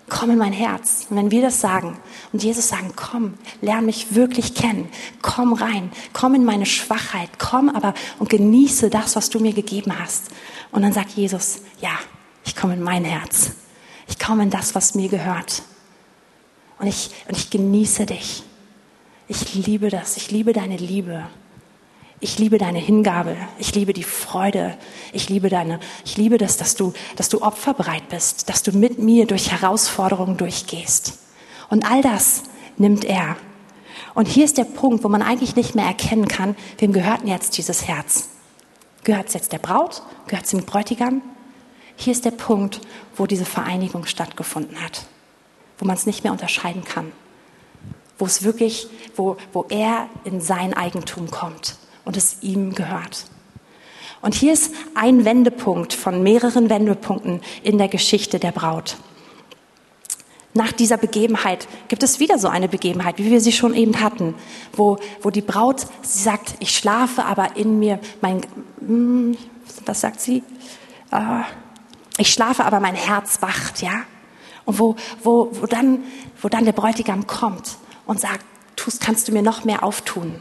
komm in mein Herz. Und wenn wir das sagen und Jesus sagen, komm, lern mich wirklich kennen, komm rein, komm in meine Schwachheit, komm aber und genieße das, was du mir gegeben hast. Und dann sagt Jesus, ja, ich komme in mein Herz. Ich komme in das, was mir gehört. Und ich, und ich genieße dich. Ich liebe das. Ich liebe deine Liebe. Ich liebe deine Hingabe. Ich liebe die Freude. Ich liebe deine, ich liebe das, dass du, dass du opferbereit bist, dass du mit mir durch Herausforderungen durchgehst. Und all das nimmt er. Und hier ist der Punkt, wo man eigentlich nicht mehr erkennen kann, wem gehört denn jetzt dieses Herz? Gehört es jetzt der Braut? Gehört es dem Bräutigam? Hier ist der Punkt, wo diese Vereinigung stattgefunden hat, wo man es nicht mehr unterscheiden kann, wo es wirklich, wo, wo er in sein Eigentum kommt und es ihm gehört. Und hier ist ein Wendepunkt von mehreren Wendepunkten in der Geschichte der Braut. Nach dieser Begebenheit gibt es wieder so eine Begebenheit, wie wir sie schon eben hatten, wo, wo die Braut sie sagt, ich schlafe, aber in mir mein, hm, was sagt sie? Uh, ich schlafe, aber mein Herz wacht, ja? Und wo, wo, wo, dann, wo dann der Bräutigam kommt und sagt, tust, kannst du mir noch mehr auftun?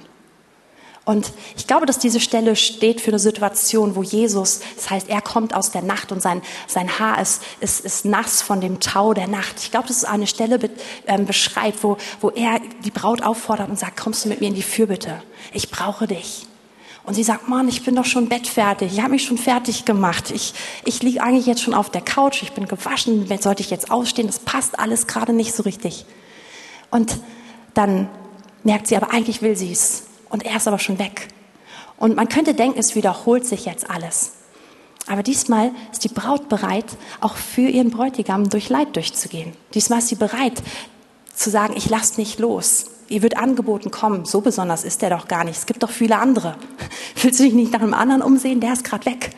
Und ich glaube, dass diese Stelle steht für eine Situation, wo Jesus, das heißt, er kommt aus der Nacht und sein, sein Haar ist, ist, ist nass von dem Tau der Nacht. Ich glaube, dass es eine Stelle be, ähm, beschreibt, wo, wo er die Braut auffordert und sagt, kommst du mit mir in die Fürbitte? Ich brauche dich. Und sie sagt, Mann, ich bin doch schon bettfertig, ich habe mich schon fertig gemacht. Ich, ich liege eigentlich jetzt schon auf der Couch, ich bin gewaschen, sollte ich jetzt ausstehen, das passt alles gerade nicht so richtig. Und dann merkt sie, aber eigentlich will sie es und er ist aber schon weg. Und man könnte denken, es wiederholt sich jetzt alles. Aber diesmal ist die Braut bereit, auch für ihren Bräutigam durch Leid durchzugehen. Diesmal ist sie bereit zu sagen, ich lasse nicht los. Ihr wird angeboten, komm, so besonders ist der doch gar nicht. Es gibt doch viele andere. Willst du dich nicht nach einem anderen umsehen? Der ist gerade weg.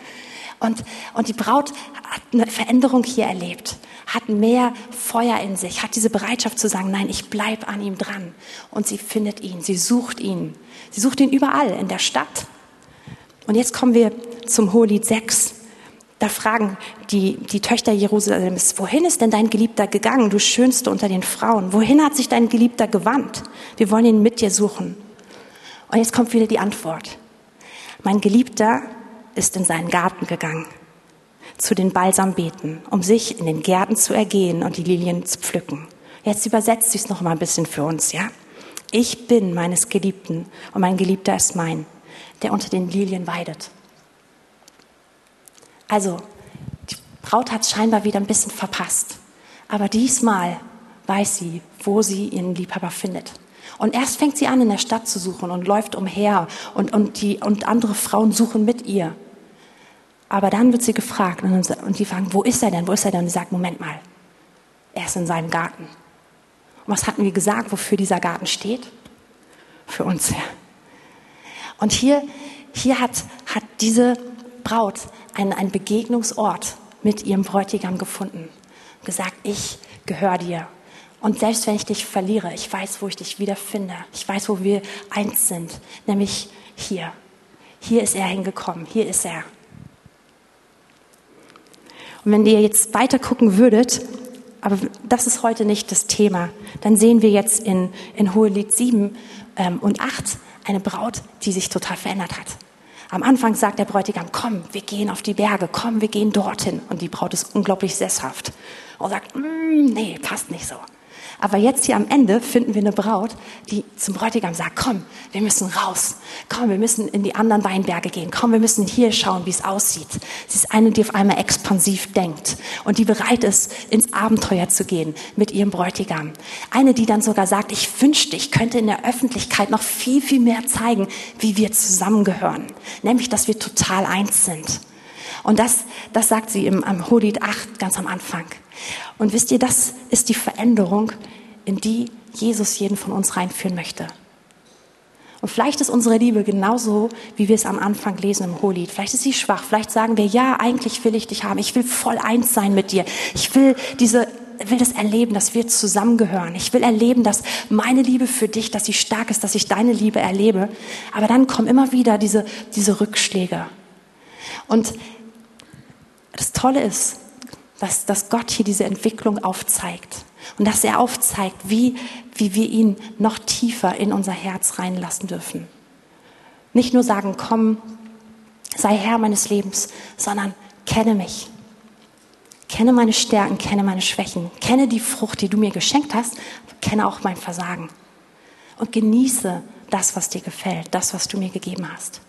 Und, und die Braut hat eine Veränderung hier erlebt, hat mehr Feuer in sich, hat diese Bereitschaft zu sagen, nein, ich bleib an ihm dran. Und sie findet ihn, sie sucht ihn. Sie sucht ihn überall, in der Stadt. Und jetzt kommen wir zum Hohelied 6. Da fragen die, die Töchter Jerusalems, wohin ist denn dein Geliebter gegangen, du Schönste unter den Frauen? Wohin hat sich dein Geliebter gewandt? Wir wollen ihn mit dir suchen. Und jetzt kommt wieder die Antwort. Mein Geliebter ist in seinen Garten gegangen, zu den Balsambeeten, um sich in den Gärten zu ergehen und die Lilien zu pflücken. Jetzt übersetzt sie es noch mal ein bisschen für uns, ja? Ich bin meines Geliebten und mein Geliebter ist mein, der unter den Lilien weidet. Also, die Braut hat es scheinbar wieder ein bisschen verpasst. Aber diesmal weiß sie, wo sie ihren Liebhaber findet. Und erst fängt sie an, in der Stadt zu suchen und läuft umher und, und, die, und andere Frauen suchen mit ihr. Aber dann wird sie gefragt und, die fragen, wo ist er denn, wo ist er denn? Und sie sagt, Moment mal, er ist in seinem Garten. Und was hatten wir gesagt, wofür dieser Garten steht? Für uns, ja. Und hier, hier hat, hat diese Braut einen, einen Begegnungsort mit ihrem Bräutigam gefunden. Gesagt, ich gehöre dir. Und selbst wenn ich dich verliere, ich weiß, wo ich dich wiederfinde. Ich weiß, wo wir eins sind, nämlich hier. Hier ist er hingekommen, hier ist er. Und wenn ihr jetzt weiter gucken würdet, aber das ist heute nicht das Thema. Dann sehen wir jetzt in, in Hohelied 7 ähm, und 8 eine Braut, die sich total verändert hat. Am Anfang sagt der Bräutigam, komm, wir gehen auf die Berge, komm, wir gehen dorthin. Und die Braut ist unglaublich sesshaft und sagt, mm, nee, passt nicht so. Aber jetzt hier am Ende finden wir eine Braut, die zum Bräutigam sagt, komm, wir müssen raus. Komm, wir müssen in die anderen Weinberge gehen. Komm, wir müssen hier schauen, wie es aussieht. Sie ist eine, die auf einmal expansiv denkt und die bereit ist, ins Abenteuer zu gehen mit ihrem Bräutigam. Eine, die dann sogar sagt, ich wünschte, ich könnte in der Öffentlichkeit noch viel, viel mehr zeigen, wie wir zusammengehören. Nämlich, dass wir total eins sind. Und das, das sagt sie im, am Hodit 8 ganz am Anfang. Und wisst ihr, das ist die Veränderung, in die Jesus jeden von uns reinführen möchte. Und vielleicht ist unsere Liebe genauso, wie wir es am Anfang lesen im Hohelied. Vielleicht ist sie schwach. Vielleicht sagen wir, ja, eigentlich will ich dich haben. Ich will voll eins sein mit dir. Ich will diese, will das erleben, dass wir zusammengehören. Ich will erleben, dass meine Liebe für dich, dass sie stark ist, dass ich deine Liebe erlebe. Aber dann kommen immer wieder diese, diese Rückschläge. Und das Tolle ist, dass, dass Gott hier diese Entwicklung aufzeigt und dass er aufzeigt, wie, wie wir ihn noch tiefer in unser Herz reinlassen dürfen. Nicht nur sagen, komm, sei Herr meines Lebens, sondern kenne mich. Kenne meine Stärken, kenne meine Schwächen, kenne die Frucht, die du mir geschenkt hast, kenne auch mein Versagen. Und genieße das, was dir gefällt, das, was du mir gegeben hast.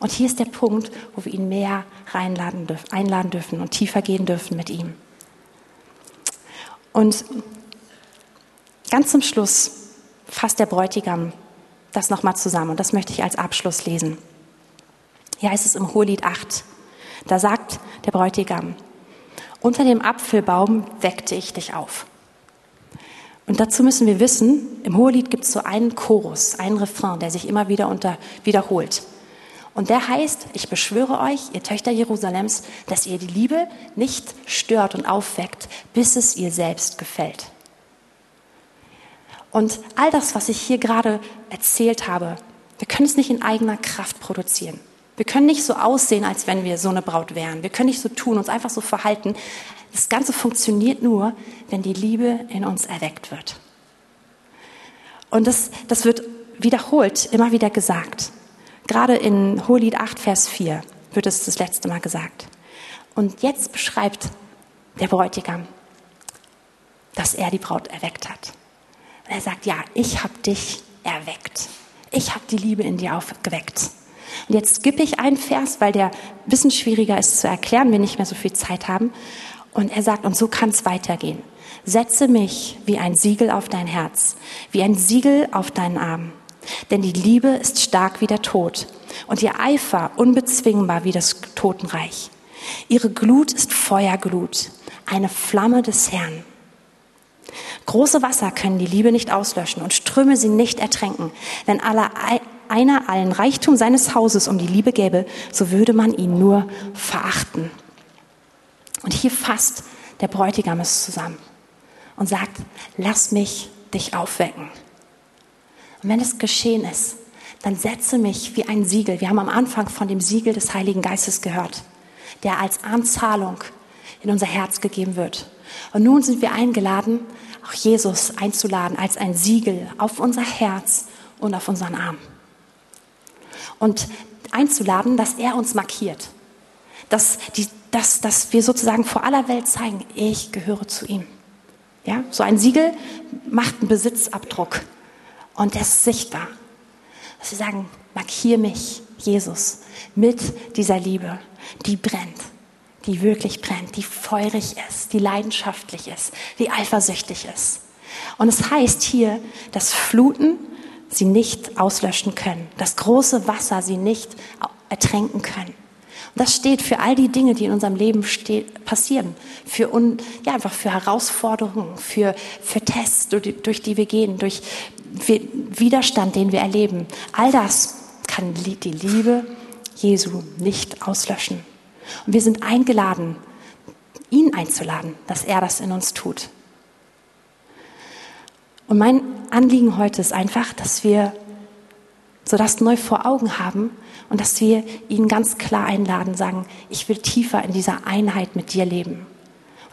Und hier ist der Punkt, wo wir ihn mehr reinladen dürfen, einladen dürfen und tiefer gehen dürfen mit ihm. Und ganz zum Schluss fasst der Bräutigam das nochmal zusammen und das möchte ich als Abschluss lesen. Hier heißt es im Hohelied 8. Da sagt der Bräutigam, unter dem Apfelbaum weckte ich dich auf. Und dazu müssen wir wissen, im Hohelied gibt es so einen Chorus, einen Refrain, der sich immer wieder unter, wiederholt. Und der heißt, ich beschwöre euch, ihr Töchter Jerusalems, dass ihr die Liebe nicht stört und aufweckt, bis es ihr selbst gefällt. Und all das, was ich hier gerade erzählt habe, wir können es nicht in eigener Kraft produzieren. Wir können nicht so aussehen, als wenn wir so eine Braut wären. Wir können nicht so tun, uns einfach so verhalten. Das Ganze funktioniert nur, wenn die Liebe in uns erweckt wird. Und das, das wird wiederholt, immer wieder gesagt. Gerade in Hohelied 8, Vers 4 wird es das letzte Mal gesagt. Und jetzt beschreibt der Bräutigam, dass er die Braut erweckt hat. er sagt, ja, ich habe dich erweckt. Ich habe die Liebe in dir aufgeweckt. Und jetzt skippe ich einen Vers, weil der ein bisschen schwieriger ist zu erklären, wir nicht mehr so viel Zeit haben. Und er sagt, und so kann es weitergehen. Setze mich wie ein Siegel auf dein Herz, wie ein Siegel auf deinen Arm. Denn die Liebe ist stark wie der Tod und ihr Eifer unbezwingbar wie das Totenreich. Ihre Glut ist Feuerglut, eine Flamme des Herrn. Große Wasser können die Liebe nicht auslöschen und Ströme sie nicht ertränken. Wenn aller, einer allen Reichtum seines Hauses um die Liebe gäbe, so würde man ihn nur verachten. Und hier fasst der Bräutigam es zusammen und sagt, lass mich dich aufwecken. Und wenn es geschehen ist, dann setze mich wie ein Siegel. Wir haben am Anfang von dem Siegel des Heiligen Geistes gehört, der als Anzahlung in unser Herz gegeben wird. Und nun sind wir eingeladen, auch Jesus einzuladen als ein Siegel auf unser Herz und auf unseren Arm. Und einzuladen, dass er uns markiert. Dass, die, dass, dass wir sozusagen vor aller Welt zeigen, ich gehöre zu ihm. Ja, so ein Siegel macht einen Besitzabdruck. Und das ist sichtbar. Dass sie sagen, markier mich, Jesus, mit dieser Liebe, die brennt, die wirklich brennt, die feurig ist, die leidenschaftlich ist, die eifersüchtig ist. Und es heißt hier, dass Fluten sie nicht auslöschen können, dass große Wasser sie nicht ertränken können. Und das steht für all die Dinge, die in unserem Leben passieren, für un, ja, einfach für Herausforderungen, für, für Tests, durch, durch die wir gehen, durch Widerstand, den wir erleben. All das kann die Liebe Jesu nicht auslöschen. Und wir sind eingeladen, ihn einzuladen, dass er das in uns tut. Und mein Anliegen heute ist einfach, dass wir so das neu vor Augen haben und dass wir ihn ganz klar einladen, sagen, ich will tiefer in dieser Einheit mit dir leben.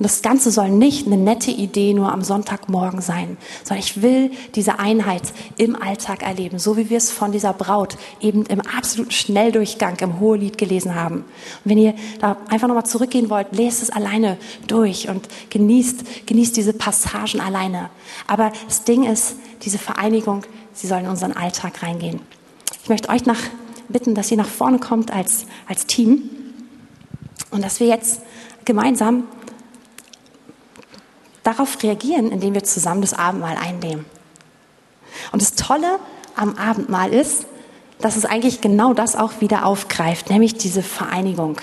Und das Ganze soll nicht eine nette Idee nur am Sonntagmorgen sein, sondern ich will diese Einheit im Alltag erleben, so wie wir es von dieser Braut eben im absoluten Schnelldurchgang im Hohelied gelesen haben. Und wenn ihr da einfach nochmal zurückgehen wollt, lest es alleine durch und genießt, genießt diese Passagen alleine. Aber das Ding ist, diese Vereinigung, sie soll in unseren Alltag reingehen. Ich möchte euch nach, bitten, dass ihr nach vorne kommt als, als Team und dass wir jetzt gemeinsam darauf reagieren, indem wir zusammen das Abendmahl einnehmen. Und das Tolle am Abendmahl ist, dass es eigentlich genau das auch wieder aufgreift, nämlich diese Vereinigung.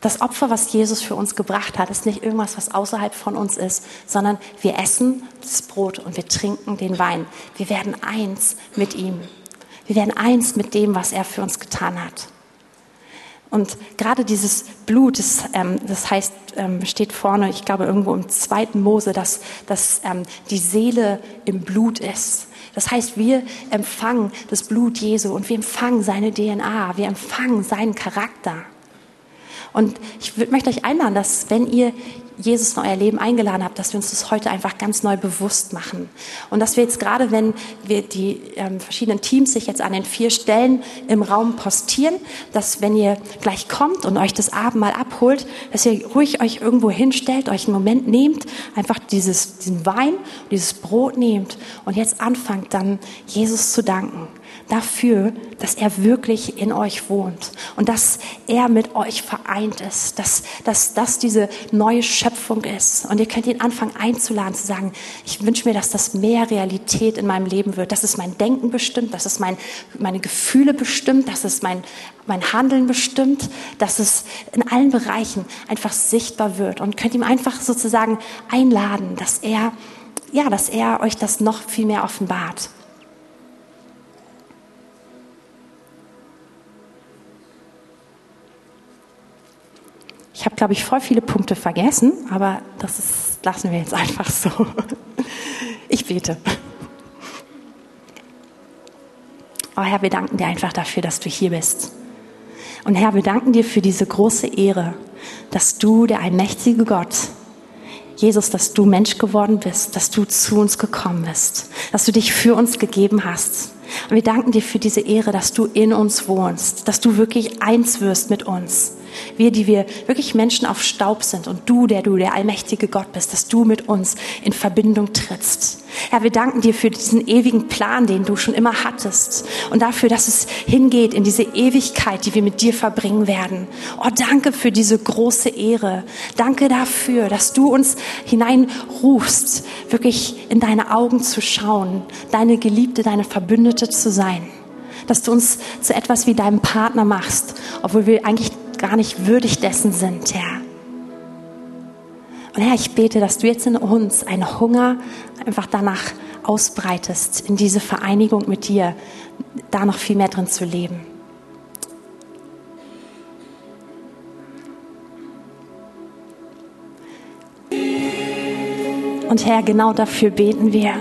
Das Opfer, was Jesus für uns gebracht hat, ist nicht irgendwas, was außerhalb von uns ist, sondern wir essen das Brot und wir trinken den Wein. Wir werden eins mit ihm. Wir werden eins mit dem, was er für uns getan hat. Und gerade dieses Blut, das, ähm, das heißt, ähm, steht vorne, ich glaube irgendwo im zweiten Mose, dass, dass ähm, die Seele im Blut ist. Das heißt, wir empfangen das Blut Jesu und wir empfangen seine DNA, wir empfangen seinen Charakter. Und ich möchte euch einladen, dass wenn ihr Jesus in euer Leben eingeladen habt, dass wir uns das heute einfach ganz neu bewusst machen. Und dass wir jetzt gerade, wenn wir die ähm, verschiedenen Teams sich jetzt an den vier Stellen im Raum postieren, dass wenn ihr gleich kommt und euch das Abendmahl abholt, dass ihr ruhig euch irgendwo hinstellt, euch einen Moment nehmt, einfach dieses, diesen Wein, dieses Brot nehmt und jetzt anfangt dann Jesus zu danken dafür, dass er wirklich in euch wohnt und dass er mit euch vereint ist, dass, dass das diese neue Schöpfung ist. Und ihr könnt ihn anfangen einzuladen, zu sagen, ich wünsche mir, dass das mehr Realität in meinem Leben wird, dass es mein Denken bestimmt, dass es mein, meine Gefühle bestimmt, dass es mein, mein Handeln bestimmt, dass es in allen Bereichen einfach sichtbar wird und könnt ihm einfach sozusagen einladen, dass er, ja, dass er euch das noch viel mehr offenbart. Ich habe, glaube ich, voll viele Punkte vergessen, aber das ist, lassen wir jetzt einfach so. Ich bete. Oh Herr, wir danken dir einfach dafür, dass du hier bist. Und Herr, wir danken dir für diese große Ehre, dass du, der allmächtige Gott, Jesus, dass du Mensch geworden bist, dass du zu uns gekommen bist, dass du dich für uns gegeben hast. Und wir danken dir für diese Ehre, dass du in uns wohnst, dass du wirklich eins wirst mit uns. Wir, die wir wirklich Menschen auf Staub sind und du, der du der allmächtige Gott bist, dass du mit uns in Verbindung trittst. Herr, wir danken dir für diesen ewigen Plan, den du schon immer hattest und dafür, dass es hingeht in diese Ewigkeit, die wir mit dir verbringen werden. Oh, danke für diese große Ehre. Danke dafür, dass du uns hineinrufst, wirklich in deine Augen zu schauen, deine Geliebte, deine Verbündete zu sein. Dass du uns zu etwas wie deinem Partner machst, obwohl wir eigentlich gar nicht würdig dessen sind, Herr. Und Herr, ich bete, dass du jetzt in uns einen Hunger einfach danach ausbreitest, in diese Vereinigung mit dir, da noch viel mehr drin zu leben. Und Herr, genau dafür beten wir.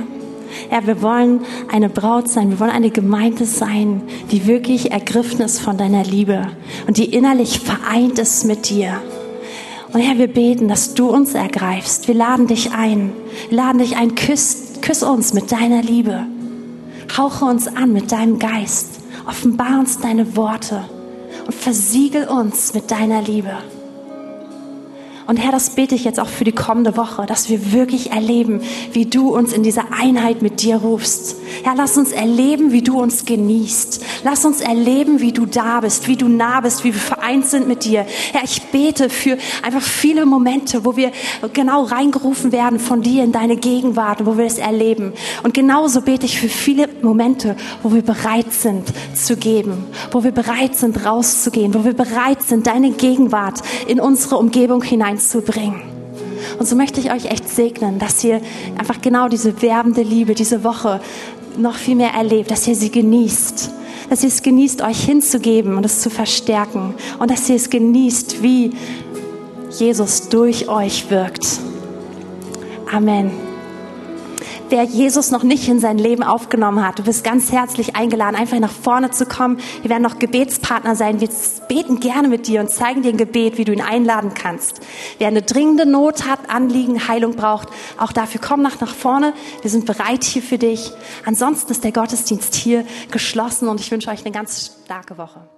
Herr, wir wollen eine Braut sein, wir wollen eine Gemeinde sein, die wirklich ergriffen ist von deiner Liebe und die innerlich vereint ist mit dir. Und Herr, wir beten, dass du uns ergreifst. Wir laden dich ein. Wir laden dich ein. Küss, küss uns mit deiner Liebe. Hauche uns an mit deinem Geist. Offenbar uns deine Worte und versiegel uns mit deiner Liebe. Und Herr, das bete ich jetzt auch für die kommende Woche, dass wir wirklich erleben, wie du uns in dieser Einheit mit dir rufst. Herr, lass uns erleben, wie du uns genießt. Lass uns erleben, wie du da bist, wie du nah bist, wie wir vereint sind mit dir. Herr, ich bete für einfach viele Momente, wo wir genau reingerufen werden von dir in deine Gegenwart, wo wir es erleben. Und genauso bete ich für viele Momente, wo wir bereit sind zu geben, wo wir bereit sind rauszugehen, wo wir bereit sind, deine Gegenwart in unsere Umgebung hinein hineinzubringen. Und so möchte ich euch echt segnen, dass ihr einfach genau diese werbende Liebe diese Woche noch viel mehr erlebt, dass ihr sie genießt, dass ihr es genießt, euch hinzugeben und es zu verstärken und dass ihr es genießt, wie Jesus durch euch wirkt. Amen. Wer Jesus noch nicht in sein Leben aufgenommen hat, du bist ganz herzlich eingeladen, einfach nach vorne zu kommen. Wir werden noch Gebetspartner sein. Wir beten gerne mit dir und zeigen dir ein Gebet, wie du ihn einladen kannst. Wer eine dringende Not hat, Anliegen, Heilung braucht, auch dafür komm nach, nach vorne. Wir sind bereit hier für dich. Ansonsten ist der Gottesdienst hier geschlossen und ich wünsche euch eine ganz starke Woche.